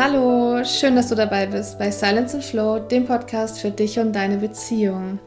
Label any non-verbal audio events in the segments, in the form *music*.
Hallo, schön, dass du dabei bist bei Silence and Flow, dem Podcast für dich und deine Beziehung.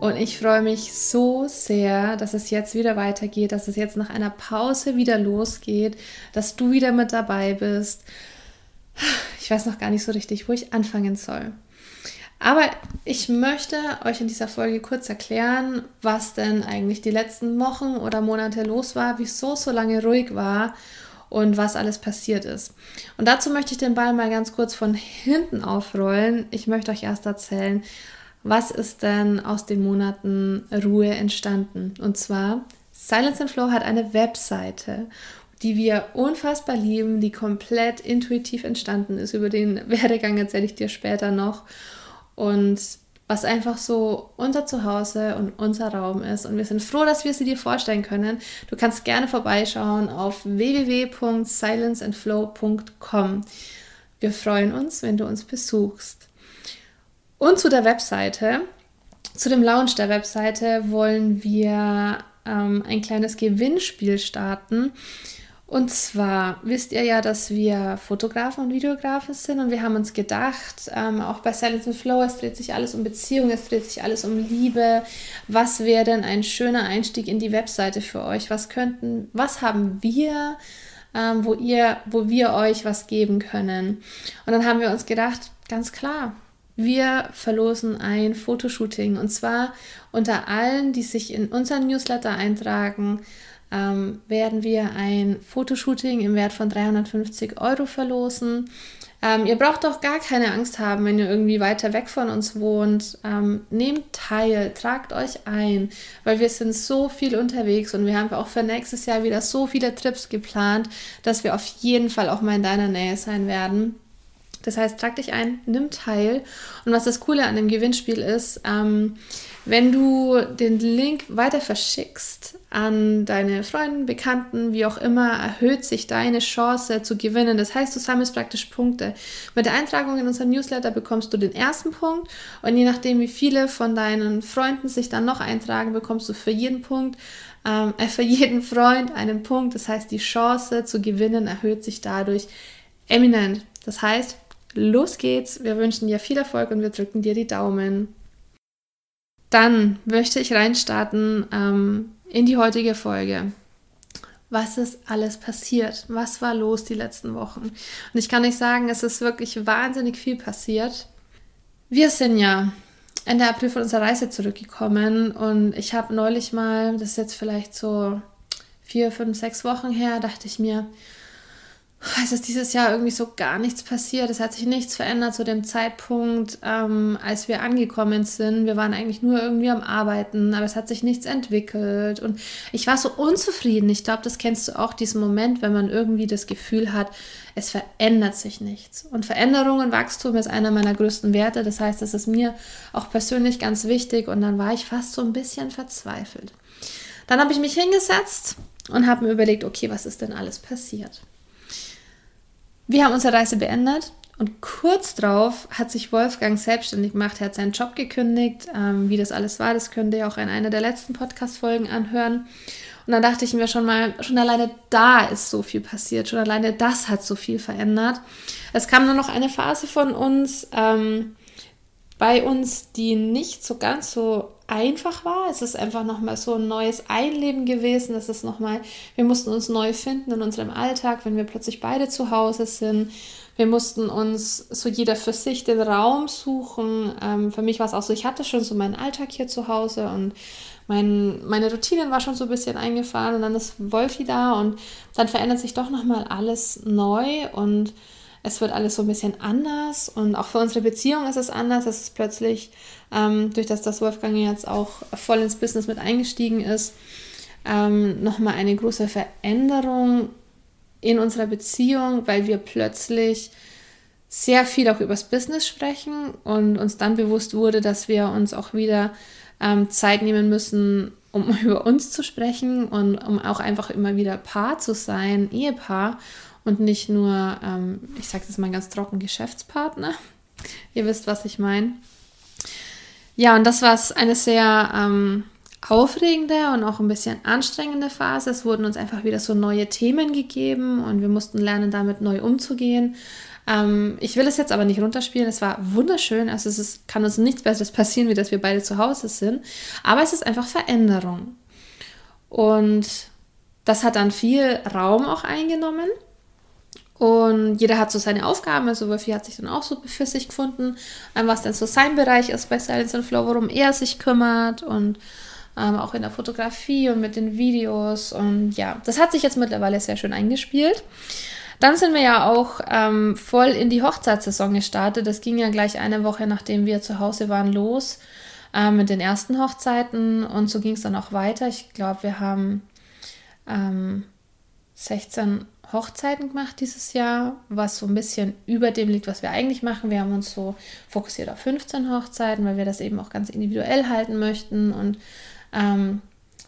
Und ich freue mich so sehr, dass es jetzt wieder weitergeht, dass es jetzt nach einer Pause wieder losgeht, dass du wieder mit dabei bist. Ich weiß noch gar nicht so richtig, wo ich anfangen soll. Aber ich möchte euch in dieser Folge kurz erklären, was denn eigentlich die letzten Wochen oder Monate los war, wieso es so lange ruhig war und was alles passiert ist. Und dazu möchte ich den Ball mal ganz kurz von hinten aufrollen. Ich möchte euch erst erzählen, was ist denn aus den Monaten Ruhe entstanden. Und zwar, Silence and Flow hat eine Webseite, die wir unfassbar lieben, die komplett intuitiv entstanden ist. Über den *laughs* Werdegang erzähle ich dir später noch. Und was einfach so unser Zuhause und unser Raum ist. Und wir sind froh, dass wir sie dir vorstellen können. Du kannst gerne vorbeischauen auf www.silenceandflow.com. Wir freuen uns, wenn du uns besuchst. Und zu der Webseite, zu dem Launch der Webseite wollen wir ähm, ein kleines Gewinnspiel starten. Und zwar wisst ihr ja, dass wir Fotografen und Videografen sind und wir haben uns gedacht, ähm, auch bei Silence and Flow, es dreht sich alles um Beziehung, es dreht sich alles um Liebe. Was wäre denn ein schöner Einstieg in die Webseite für euch? Was könnten, was haben wir, ähm, wo ihr, wo wir euch was geben können? Und dann haben wir uns gedacht, ganz klar, wir verlosen ein Fotoshooting und zwar unter allen, die sich in unseren Newsletter eintragen ähm, werden wir ein Fotoshooting im Wert von 350 Euro verlosen. Ähm, ihr braucht auch gar keine Angst haben, wenn ihr irgendwie weiter weg von uns wohnt. Ähm, nehmt teil, tragt euch ein, weil wir sind so viel unterwegs und wir haben auch für nächstes Jahr wieder so viele Trips geplant, dass wir auf jeden Fall auch mal in deiner Nähe sein werden. Das heißt, trag dich ein, nimm teil. Und was das Coole an dem Gewinnspiel ist, ähm, wenn du den Link weiter verschickst an deine Freunde, Bekannten, wie auch immer, erhöht sich deine Chance zu gewinnen. Das heißt, du sammelst praktisch Punkte. Mit der Eintragung in unserem Newsletter bekommst du den ersten Punkt und je nachdem, wie viele von deinen Freunden sich dann noch eintragen, bekommst du für jeden Punkt, ähm, äh, für jeden Freund einen Punkt. Das heißt, die Chance zu gewinnen erhöht sich dadurch eminent. Das heißt, los geht's. Wir wünschen dir viel Erfolg und wir drücken dir die Daumen. Dann möchte ich reinstarten ähm, in die heutige Folge. Was ist alles passiert? Was war los die letzten Wochen? Und ich kann nicht sagen, es ist wirklich wahnsinnig viel passiert. Wir sind ja Ende April von unserer Reise zurückgekommen und ich habe neulich mal, das ist jetzt vielleicht so vier, fünf, sechs Wochen her, dachte ich mir, es ist dieses Jahr irgendwie so gar nichts passiert. Es hat sich nichts verändert zu dem Zeitpunkt, ähm, als wir angekommen sind. Wir waren eigentlich nur irgendwie am Arbeiten, aber es hat sich nichts entwickelt. Und ich war so unzufrieden. Ich glaube, das kennst du auch, diesen Moment, wenn man irgendwie das Gefühl hat, es verändert sich nichts. Und Veränderung und Wachstum ist einer meiner größten Werte. Das heißt, das ist mir auch persönlich ganz wichtig. Und dann war ich fast so ein bisschen verzweifelt. Dann habe ich mich hingesetzt und habe mir überlegt, okay, was ist denn alles passiert? Wir haben unsere Reise beendet und kurz darauf hat sich Wolfgang selbstständig gemacht. Er hat seinen Job gekündigt. Ähm, wie das alles war, das könnt ihr auch in einer der letzten Podcast-Folgen anhören. Und dann dachte ich mir schon mal, schon alleine da ist so viel passiert. Schon alleine das hat so viel verändert. Es kam nur noch eine Phase von uns, ähm, bei uns, die nicht so ganz so einfach war. Es ist einfach nochmal so ein neues Einleben gewesen. Das ist nochmal, wir mussten uns neu finden in unserem Alltag, wenn wir plötzlich beide zu Hause sind. Wir mussten uns so jeder für sich den Raum suchen. Ähm, für mich war es auch so, ich hatte schon so meinen Alltag hier zu Hause und mein, meine Routinen war schon so ein bisschen eingefahren und dann ist Wolfi da und dann verändert sich doch nochmal alles neu und es wird alles so ein bisschen anders und auch für unsere Beziehung ist es anders. Es ist plötzlich, ähm, durch das das Wolfgang jetzt auch voll ins Business mit eingestiegen ist, ähm, nochmal eine große Veränderung in unserer Beziehung, weil wir plötzlich sehr viel auch übers Business sprechen und uns dann bewusst wurde, dass wir uns auch wieder ähm, Zeit nehmen müssen, um *laughs* über uns zu sprechen und um auch einfach immer wieder Paar zu sein, Ehepaar und nicht nur, ähm, ich sage das mal ganz trocken, Geschäftspartner. *laughs* Ihr wisst, was ich meine. Ja, und das war eine sehr ähm, aufregende und auch ein bisschen anstrengende Phase. Es wurden uns einfach wieder so neue Themen gegeben und wir mussten lernen, damit neu umzugehen. Ähm, ich will es jetzt aber nicht runterspielen. Es war wunderschön. Also es ist, kann uns nichts Besseres passieren, wie dass wir beide zu Hause sind. Aber es ist einfach Veränderung. Und das hat dann viel Raum auch eingenommen. Und jeder hat so seine Aufgaben. Also Wolfi hat sich dann auch so für sich gefunden, ähm, was dann so sein Bereich ist bei Silence and Flow, worum er sich kümmert und ähm, auch in der Fotografie und mit den Videos. Und ja, das hat sich jetzt mittlerweile sehr schön eingespielt. Dann sind wir ja auch ähm, voll in die Hochzeitssaison gestartet. Das ging ja gleich eine Woche, nachdem wir zu Hause waren, los äh, mit den ersten Hochzeiten. Und so ging es dann auch weiter. Ich glaube, wir haben ähm, 16 Hochzeiten gemacht dieses Jahr, was so ein bisschen über dem liegt, was wir eigentlich machen. Wir haben uns so fokussiert auf 15 Hochzeiten, weil wir das eben auch ganz individuell halten möchten und ähm,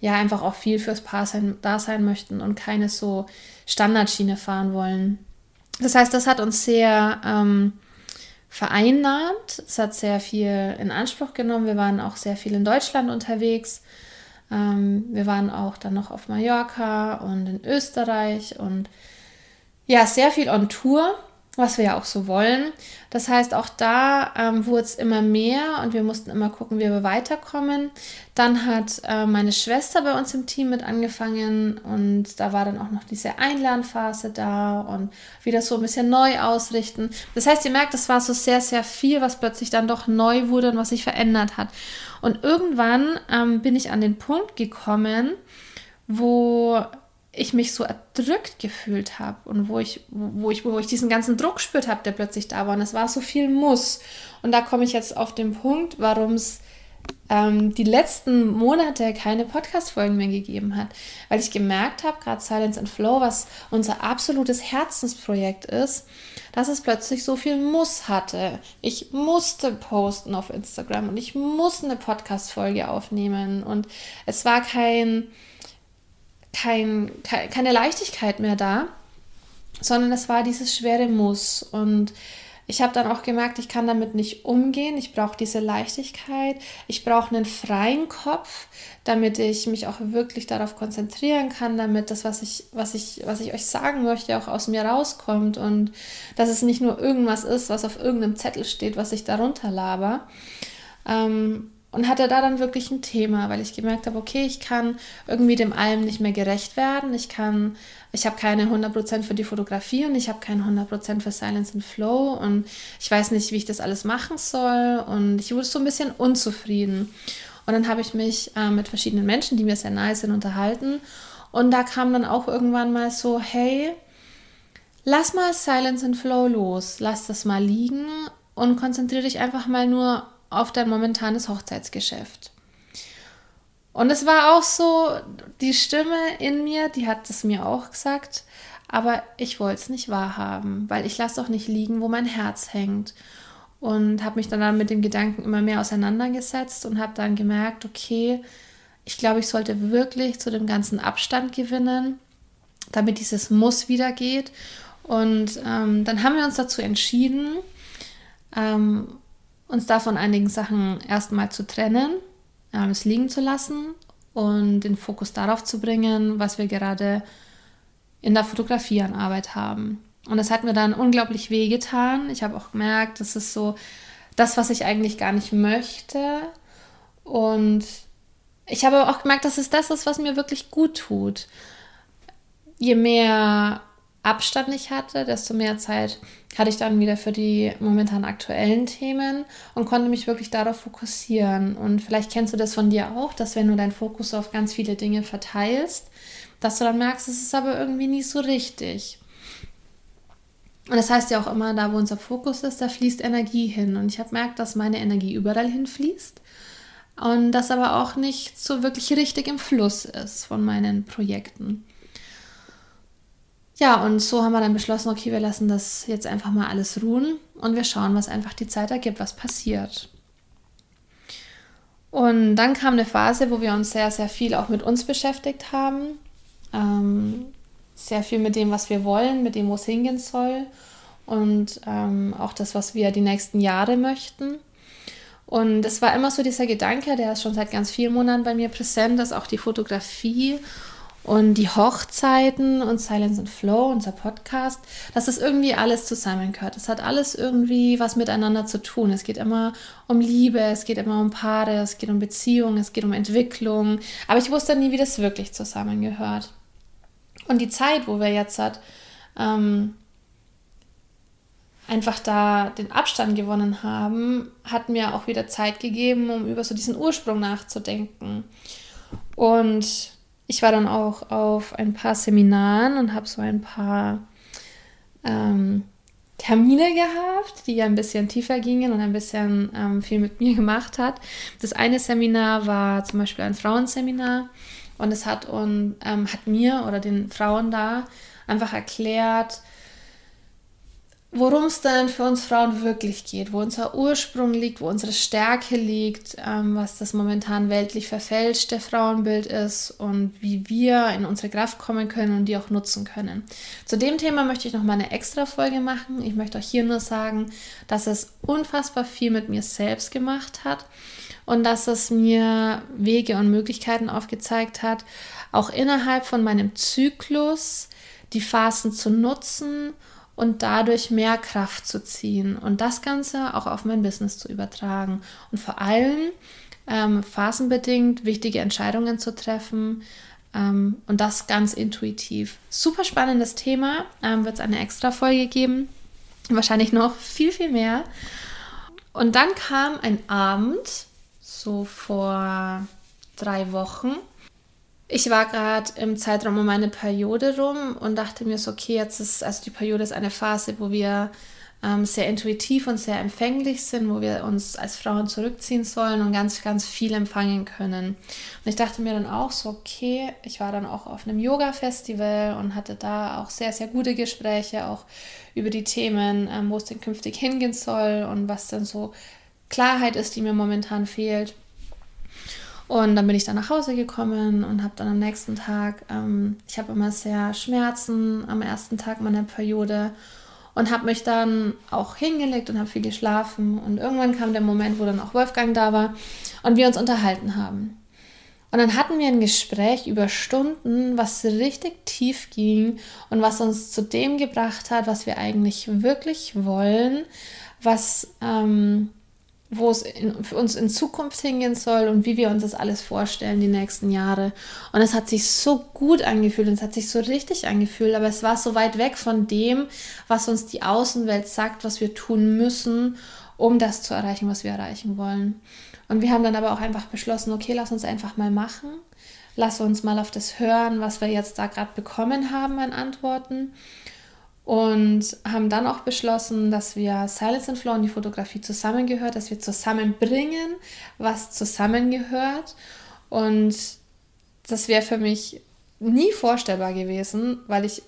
ja, einfach auch viel fürs Paar sein, da sein möchten und keine so Standardschiene fahren wollen. Das heißt, das hat uns sehr ähm, vereinnahmt. Es hat sehr viel in Anspruch genommen. Wir waren auch sehr viel in Deutschland unterwegs. Ähm, wir waren auch dann noch auf Mallorca und in Österreich und ja, sehr viel on Tour was wir ja auch so wollen. Das heißt, auch da ähm, wurde es immer mehr und wir mussten immer gucken, wie wir weiterkommen. Dann hat äh, meine Schwester bei uns im Team mit angefangen und da war dann auch noch diese Einlernphase da und wieder so ein bisschen neu ausrichten. Das heißt, ihr merkt, es war so sehr, sehr viel, was plötzlich dann doch neu wurde und was sich verändert hat. Und irgendwann ähm, bin ich an den Punkt gekommen, wo ich mich so erdrückt gefühlt habe und wo ich, wo ich, wo ich diesen ganzen Druck gespürt habe, der plötzlich da war. Und es war so viel Muss. Und da komme ich jetzt auf den Punkt, warum es ähm, die letzten Monate keine Podcast-Folgen mehr gegeben hat. Weil ich gemerkt habe, gerade Silence and Flow, was unser absolutes Herzensprojekt ist, dass es plötzlich so viel Muss hatte. Ich musste posten auf Instagram und ich musste eine Podcast-Folge aufnehmen. Und es war kein kein, keine Leichtigkeit mehr da, sondern es war dieses schwere Muss. Und ich habe dann auch gemerkt, ich kann damit nicht umgehen. Ich brauche diese Leichtigkeit. Ich brauche einen freien Kopf, damit ich mich auch wirklich darauf konzentrieren kann, damit das, was ich, was ich, was ich euch sagen möchte, auch aus mir rauskommt und dass es nicht nur irgendwas ist, was auf irgendeinem Zettel steht, was ich darunter laber. Ähm, und hatte da dann wirklich ein Thema, weil ich gemerkt habe, okay, ich kann irgendwie dem allem nicht mehr gerecht werden. Ich kann, ich habe keine 100% für die Fotografie und ich habe keine 100% für Silence and Flow und ich weiß nicht, wie ich das alles machen soll und ich wurde so ein bisschen unzufrieden. Und dann habe ich mich äh, mit verschiedenen Menschen, die mir sehr nahe sind, unterhalten und da kam dann auch irgendwann mal so, hey, lass mal Silence and Flow los, lass das mal liegen und konzentriere dich einfach mal nur auf dein momentanes Hochzeitsgeschäft. Und es war auch so, die Stimme in mir, die hat es mir auch gesagt, aber ich wollte es nicht wahrhaben, weil ich lasse auch nicht liegen, wo mein Herz hängt. Und habe mich dann mit dem Gedanken immer mehr auseinandergesetzt und habe dann gemerkt, okay, ich glaube, ich sollte wirklich zu dem ganzen Abstand gewinnen, damit dieses Muss wieder geht. Und ähm, dann haben wir uns dazu entschieden, ähm, uns davon einigen Sachen erstmal zu trennen, es liegen zu lassen und den Fokus darauf zu bringen, was wir gerade in der Fotografie an Arbeit haben. Und das hat mir dann unglaublich wehgetan. Ich habe auch gemerkt, das ist so das, was ich eigentlich gar nicht möchte. Und ich habe auch gemerkt, dass es das ist, was mir wirklich gut tut. Je mehr Abstand ich hatte, desto mehr Zeit hatte ich dann wieder für die momentan aktuellen Themen und konnte mich wirklich darauf fokussieren. Und vielleicht kennst du das von dir auch, dass wenn du deinen Fokus auf ganz viele Dinge verteilst, dass du dann merkst, es ist aber irgendwie nie so richtig. Und das heißt ja auch immer, da wo unser Fokus ist, da fließt Energie hin. Und ich habe gemerkt, dass meine Energie überall hinfließt und das aber auch nicht so wirklich richtig im Fluss ist von meinen Projekten. Ja, und so haben wir dann beschlossen, okay, wir lassen das jetzt einfach mal alles ruhen und wir schauen, was einfach die Zeit ergibt, was passiert. Und dann kam eine Phase, wo wir uns sehr, sehr viel auch mit uns beschäftigt haben. Ähm, sehr viel mit dem, was wir wollen, mit dem, wo es hingehen soll. Und ähm, auch das, was wir die nächsten Jahre möchten. Und es war immer so dieser Gedanke, der ist schon seit ganz vielen Monaten bei mir präsent, dass auch die Fotografie und die Hochzeiten und Silence and Flow, unser Podcast, dass das irgendwie alles zusammengehört. Es hat alles irgendwie was miteinander zu tun. Es geht immer um Liebe, es geht immer um Paare, es geht um Beziehungen, es geht um Entwicklung. Aber ich wusste nie, wie das wirklich zusammengehört. Und die Zeit, wo wir jetzt hat, ähm, einfach da den Abstand gewonnen haben, hat mir auch wieder Zeit gegeben, um über so diesen Ursprung nachzudenken. Und ich war dann auch auf ein paar Seminaren und habe so ein paar ähm, Termine gehabt, die ein bisschen tiefer gingen und ein bisschen ähm, viel mit mir *laughs* gemacht hat. Das eine Seminar war zum Beispiel ein Frauenseminar und es hat, und, ähm, hat mir oder den Frauen da einfach erklärt, worum es denn für uns Frauen wirklich geht, wo unser Ursprung liegt, wo unsere Stärke liegt, ähm, was das momentan weltlich verfälschte Frauenbild ist und wie wir in unsere Kraft kommen können und die auch nutzen können. Zu dem Thema möchte ich noch mal eine extra Folge machen. Ich möchte auch hier nur sagen, dass es unfassbar viel mit mir selbst gemacht hat und dass es mir Wege und Möglichkeiten aufgezeigt hat, auch innerhalb von meinem Zyklus die Phasen zu nutzen und dadurch mehr Kraft zu ziehen und das Ganze auch auf mein Business zu übertragen und vor allem ähm, phasenbedingt wichtige Entscheidungen zu treffen ähm, und das ganz intuitiv. Super spannendes Thema, ähm, wird es eine extra Folge geben, wahrscheinlich noch viel, viel mehr. Und dann kam ein Abend, so vor drei Wochen, ich war gerade im Zeitraum um meine Periode rum und dachte mir so, okay, jetzt ist, also die Periode ist eine Phase, wo wir ähm, sehr intuitiv und sehr empfänglich sind, wo wir uns als Frauen zurückziehen sollen und ganz, ganz viel empfangen können. Und ich dachte mir dann auch so, okay, ich war dann auch auf einem Yoga-Festival und hatte da auch sehr, sehr gute Gespräche, auch über die Themen, ähm, wo es denn künftig hingehen soll und was denn so Klarheit ist, die mir momentan fehlt. Und dann bin ich dann nach Hause gekommen und habe dann am nächsten Tag, ähm, ich habe immer sehr Schmerzen am ersten Tag meiner Periode und habe mich dann auch hingelegt und habe viel geschlafen. Und irgendwann kam der Moment, wo dann auch Wolfgang da war und wir uns unterhalten haben. Und dann hatten wir ein Gespräch über Stunden, was richtig tief ging und was uns zu dem gebracht hat, was wir eigentlich wirklich wollen, was ähm, wo es in, für uns in Zukunft hingehen soll und wie wir uns das alles vorstellen, die nächsten Jahre. Und es hat sich so gut angefühlt und es hat sich so richtig angefühlt, aber es war so weit weg von dem, was uns die Außenwelt sagt, was wir tun müssen, um das zu erreichen, was wir erreichen wollen. Und wir haben dann aber auch einfach beschlossen, okay, lass uns einfach mal machen. Lass uns mal auf das hören, was wir jetzt da gerade bekommen haben an Antworten und haben dann auch beschlossen, dass wir Silence and Flow und die Fotografie zusammengehört, dass wir zusammenbringen, was zusammengehört. Und das wäre für mich nie vorstellbar gewesen, weil ich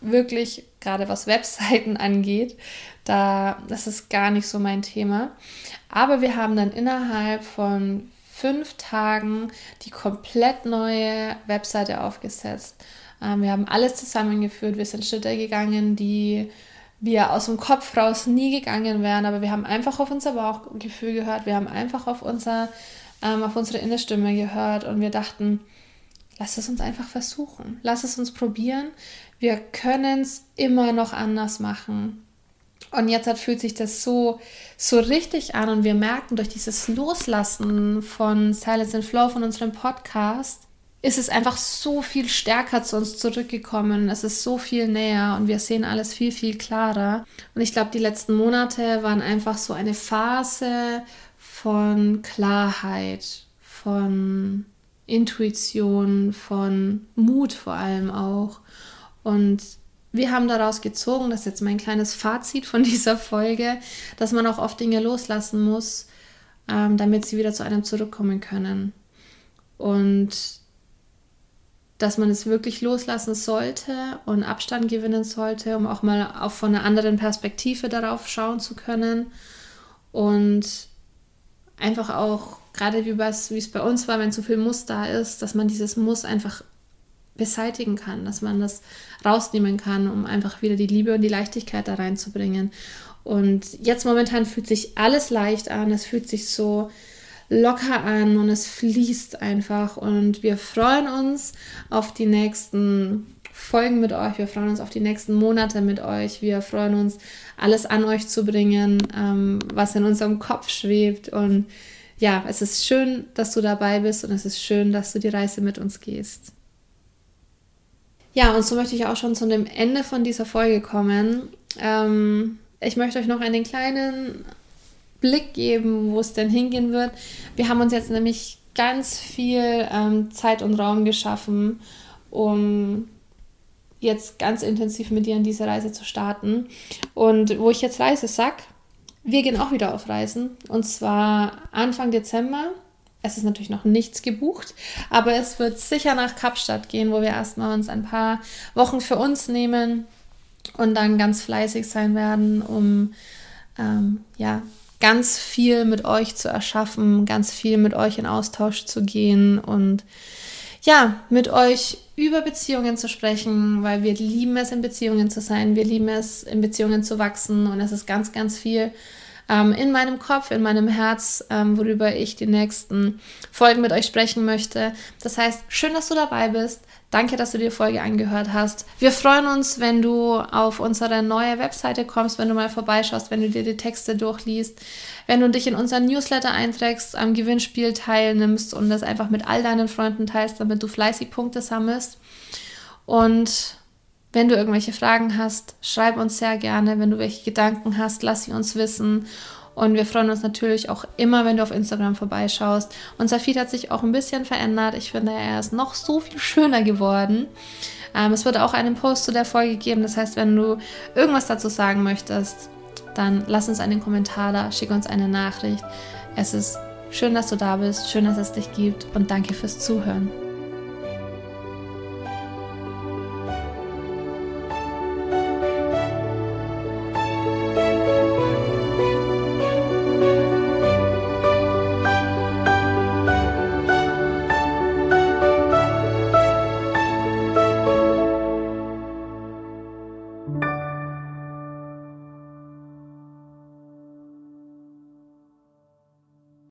wirklich gerade was Webseiten *laughs* angeht, da das ist gar nicht so mein Thema. Aber wir haben dann innerhalb von fünf Tagen die komplett neue Webseite aufgesetzt wir haben alles zusammengeführt, wir sind Schritte gegangen, die wir aus dem Kopf raus nie gegangen wären, aber wir haben einfach auf unser Bauchgefühl gehört, wir haben einfach auf, unser, ähm, auf unsere innere Stimme gehört. Und wir dachten, lass es uns einfach versuchen, lass es uns probieren, wir können es immer noch anders machen. Und jetzt hat, fühlt sich das so, so richtig an. Und wir merken durch dieses Loslassen von Silence and Flow, von unserem Podcast, ist es einfach so viel stärker zu uns zurückgekommen. Es ist so viel näher und wir sehen alles viel, viel klarer. Und ich glaube, die letzten Monate waren einfach so eine Phase von Klarheit, von Intuition, von Mut vor allem auch. Und wir haben daraus gezogen, das ist jetzt mein kleines Fazit von *laughs* dieser Folge, dass man auch oft Dinge loslassen muss, ähm, damit sie wieder zu einem zurückkommen können. Und dass man es wirklich loslassen sollte und Abstand gewinnen sollte, um auch mal auch von einer anderen Perspektive darauf schauen zu können. Und einfach auch, gerade wie, wie es bei uns war, wenn zu viel Muss da ist, dass man dieses Muss einfach beseitigen kann, dass man das rausnehmen kann, um einfach wieder die Liebe und die Leichtigkeit da reinzubringen. Und jetzt momentan fühlt sich alles leicht an, es fühlt sich so locker an und es fließt einfach. Und wir freuen uns auf die nächsten Folgen mit euch. Wir freuen uns auf die nächsten Monate mit euch. Wir freuen uns, alles an euch zu bringen, ähm, was in unserem Kopf schwebt. Und ja, es ist schön, dass du dabei bist und es ist schön, dass du die Reise mit uns gehst. Ja, und so möchte ich auch schon zu dem Ende von dieser Folge kommen. Ähm, ich möchte euch noch einen kleinen Blick geben, wo es denn hingehen wird. Wir haben uns jetzt nämlich ganz viel ähm, Zeit und Raum geschaffen, um jetzt ganz intensiv mit dir an diese Reise zu starten. Und wo ich jetzt Reise sag, wir gehen auch wieder auf Reisen. Und zwar Anfang Dezember. Es ist natürlich noch nichts gebucht, aber es wird sicher nach Kapstadt gehen, wo wir erstmal uns ein paar Wochen für uns nehmen und dann ganz fleißig sein werden, um ähm, ja, ganz viel mit euch zu erschaffen, ganz viel mit euch in Austausch zu gehen und ja, mit euch über Beziehungen zu sprechen, weil wir lieben es, in Beziehungen zu sein, wir lieben es, in Beziehungen zu wachsen und es ist ganz, ganz viel ähm, in meinem Kopf, in meinem Herz, ähm, worüber ich die nächsten Folgen mit euch sprechen möchte. Das heißt, schön, dass du dabei bist. Danke, dass du die Folge angehört hast. Wir freuen uns, wenn du auf unsere neue Webseite kommst, wenn du mal vorbeischaust, wenn du dir die Texte durchliest, wenn du dich in unseren Newsletter einträgst, am Gewinnspiel teilnimmst und das einfach mit all deinen Freunden teilst, damit du fleißig Punkte sammelst. Und wenn du irgendwelche Fragen hast, schreib uns sehr gerne. Wenn du welche Gedanken hast, lass sie uns wissen. Und wir freuen uns natürlich auch immer, wenn du auf Instagram vorbeischaust. Unser Feed hat sich auch ein bisschen verändert. Ich finde, er ist noch so viel schöner geworden. Ähm, es wird auch einen Post zu der Folge geben. Das heißt, wenn du irgendwas dazu sagen möchtest, dann lass uns einen Kommentar da, schick uns eine Nachricht. Es ist schön, dass du da bist, schön, dass es dich gibt und danke fürs Zuhören.